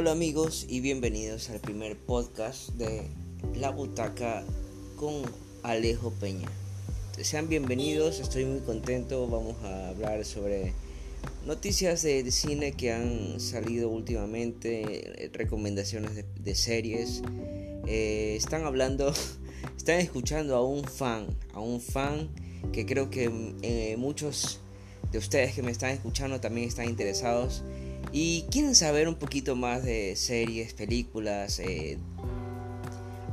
Hola amigos y bienvenidos al primer podcast de La Butaca con Alejo Peña. Sean bienvenidos, estoy muy contento, vamos a hablar sobre noticias de, cine que han salido últimamente, recomendaciones de, series. Eh, están hablando, están escuchando a un fan, a un fan que creo que eh, muchos de ustedes que me están escuchando también están interesados y quieren saber un poquito más de series, películas, eh,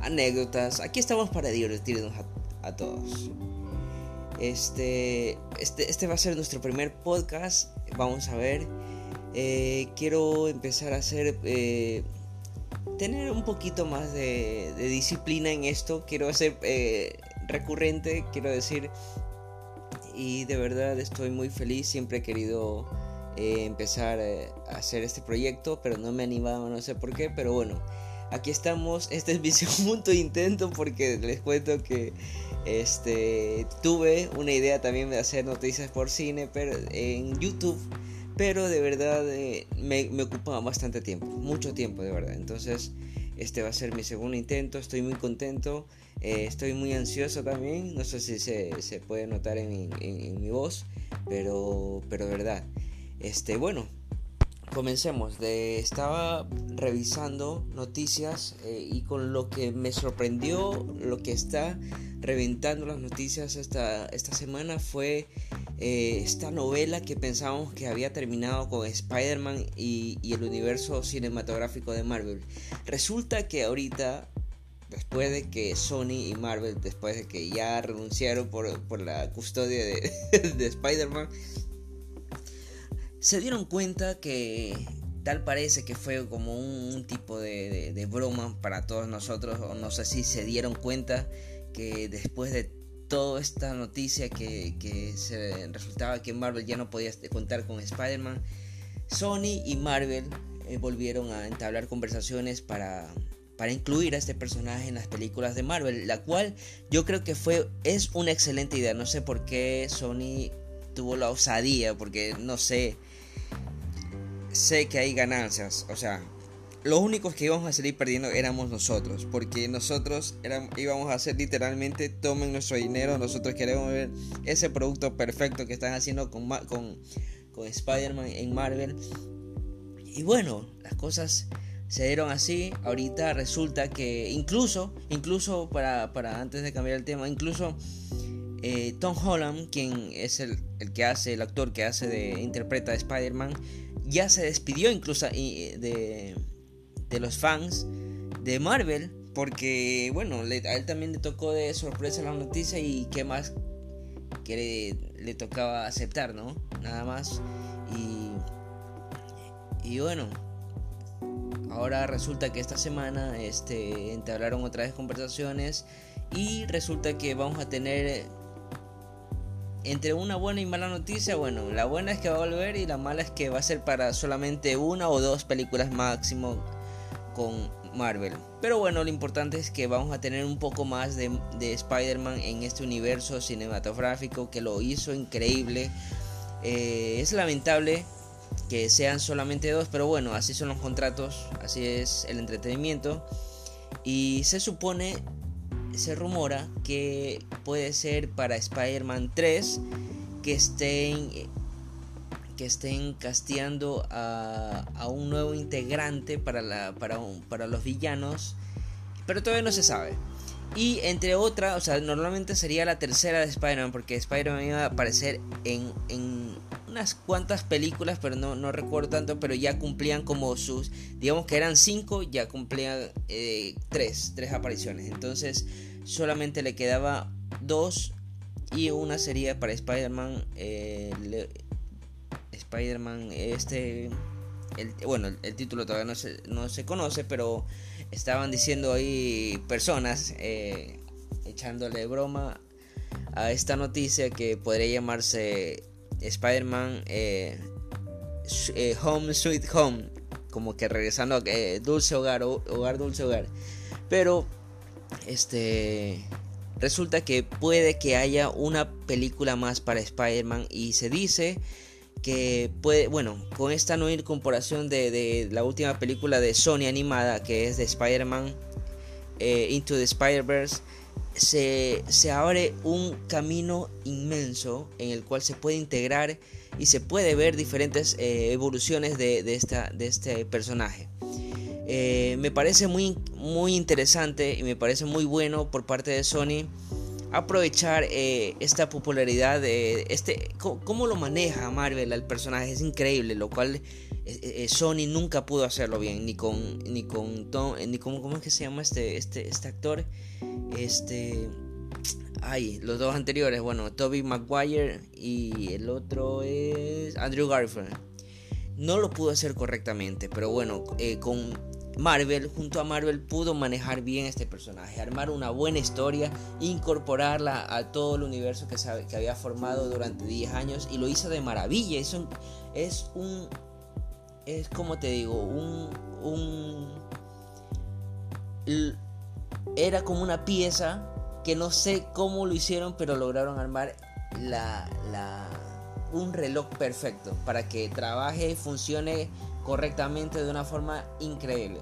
anécdotas, aquí estamos para divertirnos a, todos. Este, este, este, va a ser nuestro primer podcast. Vamos a ver. Eh, quiero empezar a hacer. Eh, tener un poquito más de, de, disciplina en esto. Quiero hacer recurrente, quiero decir. Y de verdad estoy muy feliz. Siempre he querido eh, empezar eh, a hacer este proyecto, pero no me animaba, no sé por qué, pero bueno, aquí estamos, este es mi segundo intento porque les cuento que este, tuve una idea también de hacer noticias por cine pero, en YouTube, pero de verdad eh, me, ocupaba bastante tiempo, mucho tiempo de verdad, entonces este va a ser mi segundo intento, estoy muy contento, estoy muy ansioso también, no sé si se, se puede notar en, en, mi voz, pero, pero verdad. Este, bueno, comencemos. Estaba revisando noticias eh, y con lo que me sorprendió, lo que está reventando las noticias esta, esta semana fue eh, esta novela que pensábamos que había terminado con Spider-Man y, el universo cinematográfico de Marvel. Resulta que ahorita después de que Sony y Marvel, después de que ya renunciaron por, la custodia de, de Spider-Man, se dieron cuenta que tal parece que fue como un, tipo de, broma para todos nosotros, o no sé si se dieron cuenta que después de toda esta noticia que, se resultaba que Marvel ya no podía contar con Spider-Man, Sony y Marvel eh, volvieron a entablar conversaciones para, para incluir a este personaje en las películas de Marvel, la cual yo creo que fue es una excelente idea. No sé por qué Sony tuvo la osadía, porque no sé, sé que hay ganancias, o sea, los únicos que íbamos a salir perdiendo éramos nosotros, porque nosotros íbamos a hacer literalmente, tomen nuestro dinero, nosotros queremos ver ese producto perfecto que están haciendo con, con, con Spider-Man en Marvel. Y bueno, las cosas se dieron así. Ahorita resulta que incluso, incluso para, para antes de cambiar el tema, incluso eh, Tom Holland, quien es el, el, que hace, el actor que hace de interpreta a Spider-Man, ya se despidió incluso de, de los fans de Marvel. Porque, bueno, a él también le tocó de sorpresa la noticia y qué más que le, tocaba aceptar, ¿no? Nada más. Y, y bueno, ahora resulta que esta semana este, entablaron otra vez conversaciones y resulta que vamos a tener entre una buena y mala noticia, bueno, la buena es que va a volver y la mala es que va a ser para solamente una o dos películas máximo con Marvel. Pero bueno, lo importante es que vamos a tener un poco más de, Spider-Man en este universo cinematográfico que lo hizo increíble. Eh, es lamentable que sean solamente dos, pero bueno, así son los contratos, así es el entretenimiento. Y se supone se rumora que puede ser para Spider-Man 3 que estén que estén casteando a, un nuevo integrante para, la, para, para los villanos, pero todavía no se sabe. Y entre otras, o sea, normalmente sería la tercera de Spider-Man, porque Spider-Man iba a aparecer en, en, unas cuantas películas, pero no, no, recuerdo tanto, pero ya cumplían como sus, digamos que eran cinco, ya cumplían eh, tres, tres apariciones. Entonces, solamente le quedaba dos y una sería para Spider-Man. Eh, Spider-Man, este. bueno, el, título todavía no se, no se conoce, pero estaban diciendo ahí personas eh, echándole broma a esta noticia que podría llamarse Spider-Man eh, Home Sweet Home, como que regresando a Dulce Hogar, Hogar Dulce Hogar. Pero este resulta que puede que haya una película más para Spider-Man y se dice que puede, bueno, con esta nueva incorporación de, de la última película de Sony animada, que es de Spider-Man eh, Into the Spider-Verse, se, abre un camino inmenso en el cual se puede integrar y se puede ver diferentes eh, evoluciones de este personaje. Eh, me parece muy, muy interesante y me parece muy bueno por parte de Sony aprovechar eh, esta popularidad de este cómo, lo maneja Marvel al personaje es increíble lo cual Sony nunca pudo hacerlo bien ni con ni con Tom, ni con cómo es que se llama este este este actor este Ay, los dos anteriores, bueno, Toby Maguire y el otro es Andrew Garfield. No lo pudo hacer correctamente, pero bueno, eh, con Marvel, junto a Marvel, pudo manejar bien este personaje, armar una buena historia, incorporarla a todo el universo que, había formado durante 10 años y lo hizo de maravilla. Es un, es un, es como te digo, un, un, era como una pieza que no sé cómo lo hicieron, pero lograron armar la, un reloj perfecto para que trabaje y funcione correctamente de una forma increíble.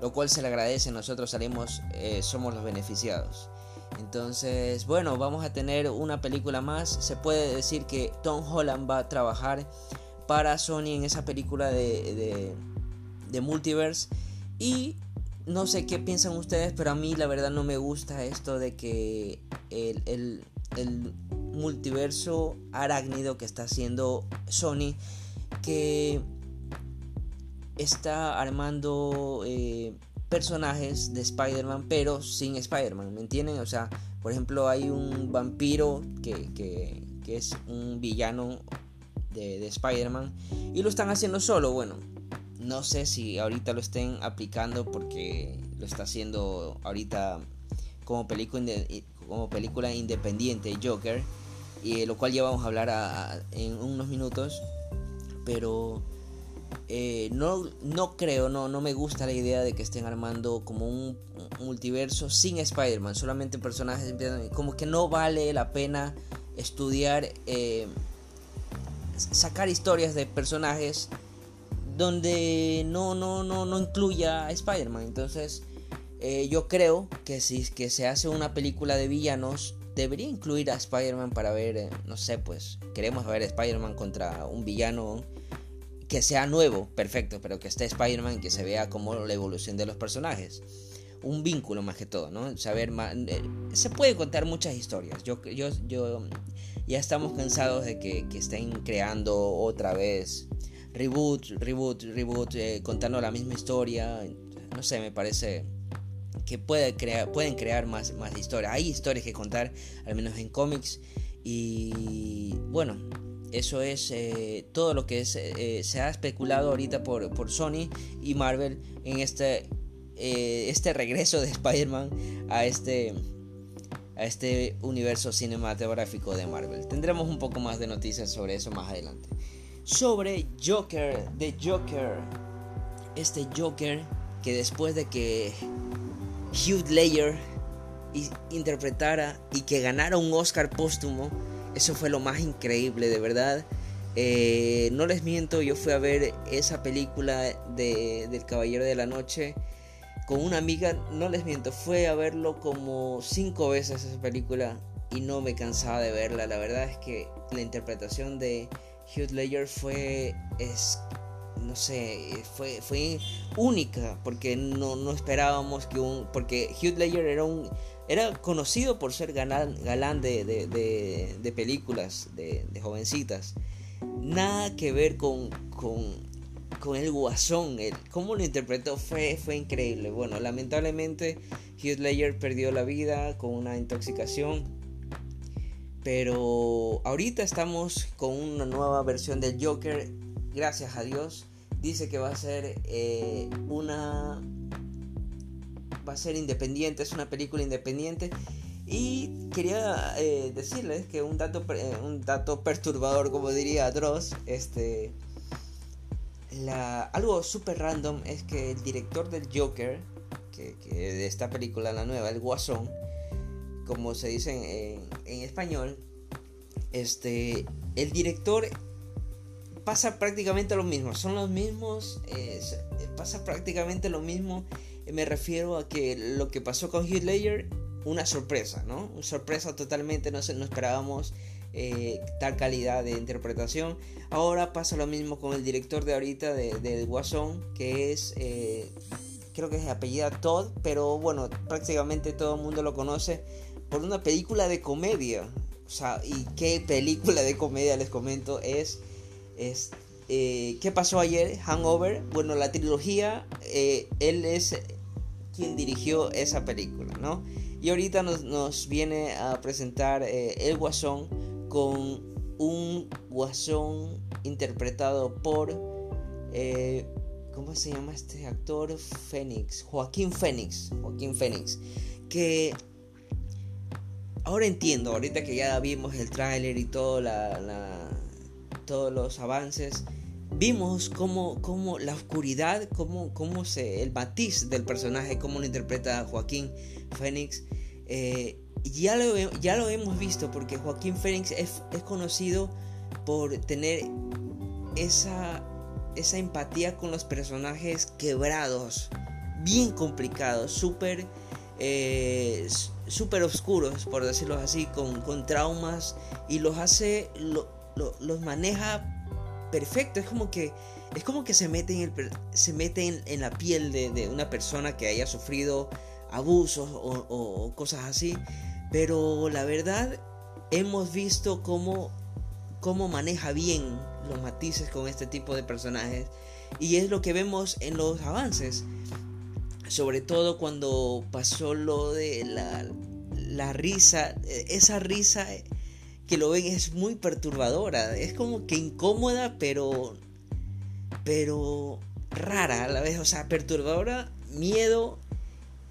Lo cual se le agradece, nosotros salimos, eh, somos los beneficiados. Entonces, bueno, vamos a tener una película más. Se puede decir que Tom Holland va a trabajar para Sony en esa película de, de, Multiverse. Y no sé qué piensan ustedes, pero a mí la verdad no me gusta esto de que el, multiverso arácnido que está haciendo Sony, que está armando eh, personajes de Spider-Man, pero sin Spider-Man, ¿me entienden? O sea, por ejemplo, hay un vampiro que, es un villano de, de Spider-Man y lo están haciendo solo, bueno no sé si ahorita lo estén aplicando porque lo está haciendo ahorita como película, como película independiente Joker, y lo cual ya vamos a hablar en unos minutos. Pero eh, no, no creo, no, no me gusta la idea de que estén armando como un, multiverso sin Spider-Man, solamente personajes. Como que no vale la pena estudiar, eh, sacar historias de personajes donde no, no, no, no incluya a Spider-Man. Entonces, eh, yo creo que si que se hace una película de villanos, debería incluir a Spider-Man para ver, no sé, pues queremos ver Spider-Man contra un villano que sea nuevo, perfecto, pero que esté Spider-Man que se vea como la evolución de los personajes. Un vínculo más que todo, ¿no? Saber más... Eh, se puede contar muchas historias. Yo, yo, yo ya estamos cansados de que, que estén creando otra vez reboot, reboot, reboot, eh, contando la misma historia. No sé, me parece que puede pueden crear más, más historias. Hay historias que contar, al menos en cómics. Y bueno, eso es eh, todo lo que eh, se ha especulado ahorita por, por, Sony y Marvel en este, este regreso de Spider-Man a este, a este universo cinematográfico de Marvel. Tendremos un poco más de noticias sobre eso más adelante sobre Joker, de Joker. Este Joker que después de que Hugh Ledger interpretara y que ganara un Oscar póstumo, eso fue lo más increíble, de verdad. Eh, no les miento, yo fui a ver esa película de, del Caballero de la Noche con una amiga, no les miento, fue a verlo como cinco veces esa película y no me cansaba de verla. La verdad es que la interpretación de Hugh Ledger fue, es, no sé, fue, fue única porque no, no esperábamos que un, porque Hugh Ledger era un, era conocido por ser galán, de, películas de, jovencitas. Nada que ver con el guasón. El, cómo lo interpretó fue, fue increíble. Bueno, lamentablemente Hugh Ledger perdió la vida con una intoxicación pero ahorita estamos con una nueva versión del Joker, gracias a Dios. Dice que va a ser eh, una... Va a ser independiente, es una película independiente. Y quería eh, decirles que un dato, eh, un dato perturbador, como diría Dross, este, algo súper random es que el director del Joker, que, de esta película, la nueva, el Guasón, como se dice en, español, este, el director pasa prácticamente lo mismo. Son los mismos. pasa prácticamente lo mismo. Me refiero a que lo que pasó con Heath Ledger, una sorpresa, ¿no? Una sorpresa totalmente, no, no esperábamos eh, tal calidad de interpretación. Ahora pasa lo mismo con el director de ahorita de, Guasón, que es, eh, creo que es apellida Todd, pero bueno, prácticamente todo el mundo lo conoce por una película de comedia. O sea, ¿y qué película de comedia les comento? Es, es eh, ¿qué pasó ayer? Hangover. Bueno, la trilogía, él es quien dirigió esa película, ¿no? Y ahorita nos, viene a presentar El Guasón con un guasón interpretado por... Eh, ¿Cómo se llama este actor? Fénix. Joaquín Fénix. Joaquín Fénix. Que ahora entiendo, ahorita que ya vimos el tráiler y todo la, todos los avances, vimos cómo, cómo la oscuridad, cómo, cómo se, el matiz del personaje, cómo lo interpreta Joaquín Fénix. Eh, ya lo, ya lo hemos visto porque Joaquín Fénix es, conocido por tener esa, esa empatía con los personajes quebrados, bien complicados, súper eh, super oscuros, por decirlo así, con, con traumas y los hace, los maneja perfecto. Es como que es como que se mete en, el, se mete en, la piel de, una persona que haya sufrido abusos o cosas así pero la verdad, hemos visto cómo, cómo maneja bien los matices con este tipo de personajes. Y es lo que vemos en los avances. Sobre todo cuando pasó lo de la, la risa. Esa risa que lo ven es muy perturbadora. Es como que incómoda, pero. Pero rara a la vez. O sea, perturbadora, miedo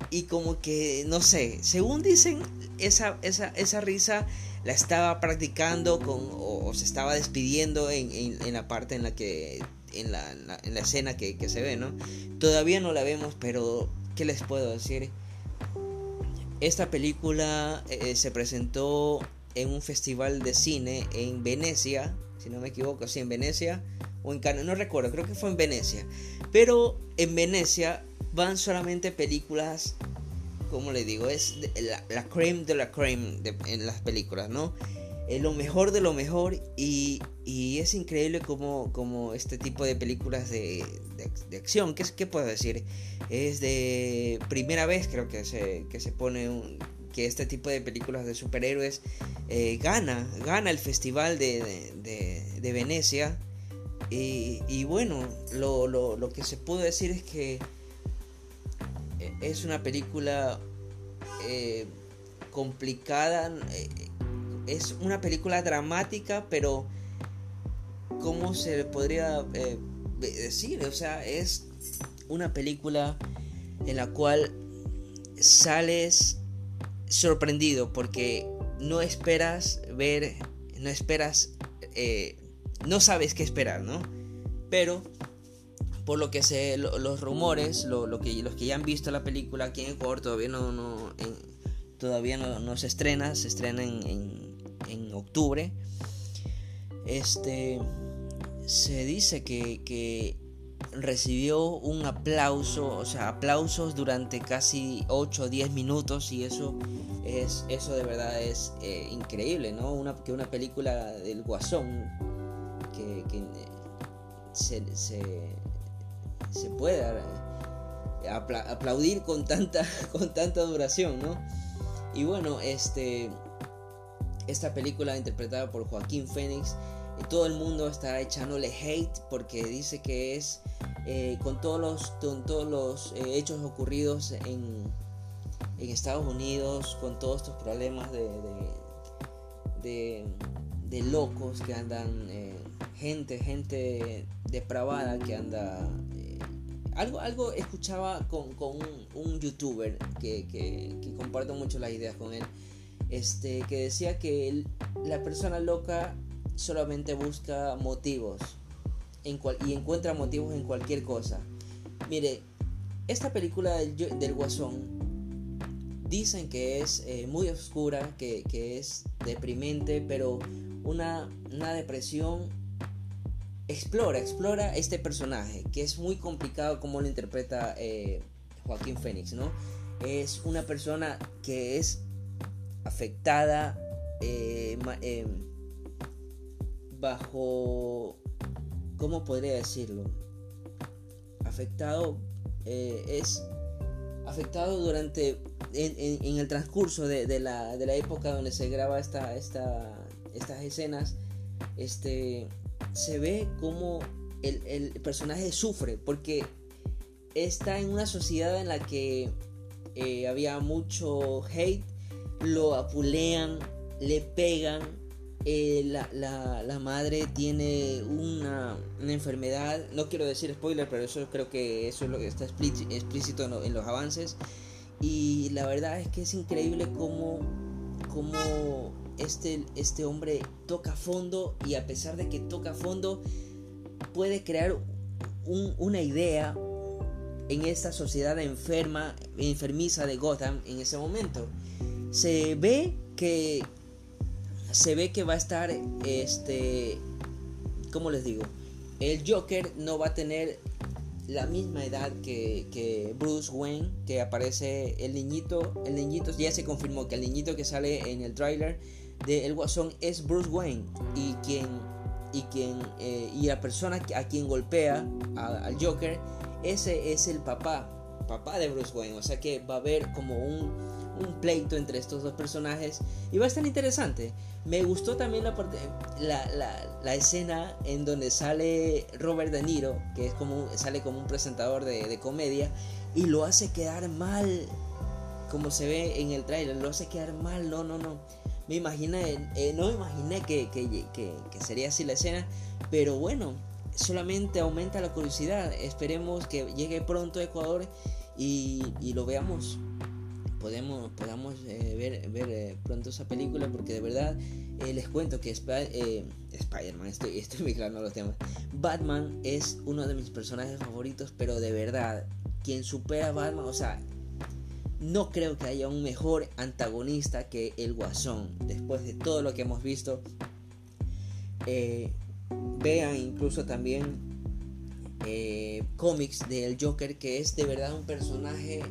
y como que, no sé, según dicen, esa, esa, esa risa la estaba practicando con, o, se estaba despidiendo en, en, la parte en la que, en la, en la, escena que, que, se ve, ¿no? Todavía no la vemos, pero ¿qué les puedo decir? Esta película eh, se presentó en un festival de cine en Venecia, si no me equivoco, sí, en Venecia o en Cannes, no recuerdo, creo que fue en Venecia. Pero en Venecia van solamente películas, como le digo, es la, la creme de la creme en las películas, ¿no? Es lo mejor de lo mejor y, y es increíble como, como, este tipo de películas de, de, acción, ¿qué, ¿qué, puedo decir? Es de primera vez creo que se, que se pone un, que este tipo de películas de superhéroes eh, gana, gana el festival de, de Venecia y, bueno, lo, lo, lo, que se pudo decir es que es una película eh, complicada, eh, es una película dramática, pero ¿cómo se podría eh, decir? O sea, es una película en la cual sales sorprendido porque no esperas ver, no esperas, no sabes qué esperar, ¿no? Pero por lo que sé, los rumores, lo, que, los que ya han visto la película aquí en Ecuador todavía no, no todavía no, se estrena, se estrena en, en, octubre. Este se dice que, que, recibió un aplauso, o sea, aplausos durante casi 8 o 10 minutos y eso es eso de verdad es eh, increíble, ¿no? Una, que una película del Guasón que, que se, se se pueda eh, aplaudir con tanta, con tanta duración, ¿no? Y bueno, este, esta película interpretada por Joaquín y todo el mundo está echándole hate porque dice que es eh, con todos los, con todos los eh, hechos ocurridos en, en, Estados Unidos, con todos estos problemas de, de, locos que andan, gente, gente depravada que anda algo, algo escuchaba con, un, youtuber que, que, comparto mucho las ideas con él. Este, que decía que la persona loca solamente busca motivos y encuentra motivos en cualquier cosa. Mire, esta película del, Guasón dicen que es eh, muy oscura, que, que, es deprimente, pero una, una depresión explora, explora este personaje, que es muy complicado como lo interpreta eh, Joaquín Phoenix, ¿no? Es una persona que es afectada eh, eh, bajo, ¿cómo podría decirlo? Afectado es afectado durante en, el transcurso de, la, época donde se graba esta, esta, estas escenas este se ve como el, personaje sufre porque está en una sociedad en la que eh, había mucho hate, lo apulean, le pegan, eh, la, madre tiene una, enfermedad, no quiero decir spoiler, pero eso creo que eso es lo que está explícito en, los avances. Y la verdad es que es increíble cómo, cómo este, este hombre toca fondo y a pesar de que toca fondo puede crear una idea en esta sociedad enferma, enfermiza de Gotham en ese momento. Se ve que se ve que va a estar este ¿cómo les digo? El Joker no va a tener la misma edad que, que, Bruce Wayne, que aparece el niñito, el niñito ya se confirmó que el niñito que sale en el tráiler de El Guasón es Bruce Wayne y quien y quien eh, y la persona a quien golpea al Joker ese es el papá papá de Bruce Wayne o sea que va a haber como un, un pleito entre estos dos personajes y estar interesante me gustó también la, parte, la, la, escena en donde sale Robert De Niro que es como sale como un presentador de, de comedia y lo hace quedar mal como se ve en el trailer lo hace quedar mal no no no me imaginé, eh, no me imaginé que, sería así la escena, pero bueno, solamente aumenta la curiosidad. Esperemos que llegue pronto a Ecuador y, lo veamos. Podemos, podamos eh, ver, ver eh, pronto esa película porque de verdad les cuento que Spider-Man, estoy, estoy mezclando los temas. Batman es uno de mis personajes favoritos, pero de verdad, quien supera a Batman, o sea, no creo que haya un mejor antagonista que el Guasón. Después de todo lo que hemos visto, eh, vean incluso también eh, cómics del Joker, que es de verdad un personaje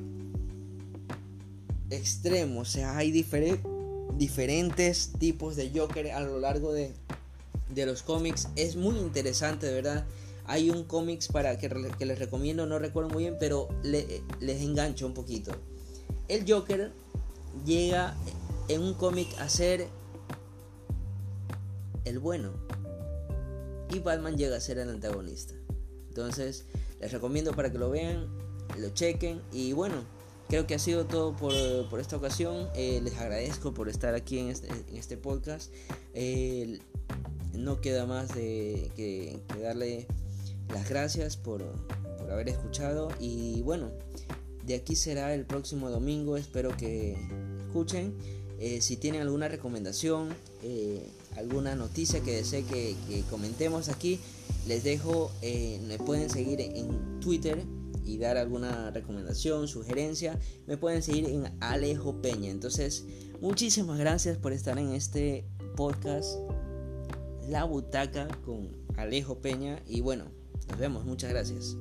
extremo. O sea, hay diferentes tipos de Joker a lo largo de, los cómics. Es muy interesante, de verdad. Hay un cómics para que, les recomiendo, no recuerdo muy bien, pero les engancho un poquito el Joker llega en un cómic a ser el bueno y Batman llega a ser el antagonista. Entonces les recomiendo para que lo vean, lo chequen y bueno, creo que ha sido todo por, esta ocasión. Eh, les agradezco por estar aquí en este, este podcast. no queda más de que, darle las gracias por, por haber escuchado y bueno. De aquí será el próximo domingo. Espero que escuchen. Eh, si tienen alguna recomendación, eh, alguna noticia que desee que, comentemos aquí, les dejo, eh, me pueden seguir en Twitter y dar alguna recomendación, sugerencia, me pueden seguir en Alejo Peña. Entonces, muchísimas gracias por estar en este podcast, La Butaca con Alejo Peña. Y bueno, nos vemos, muchas gracias.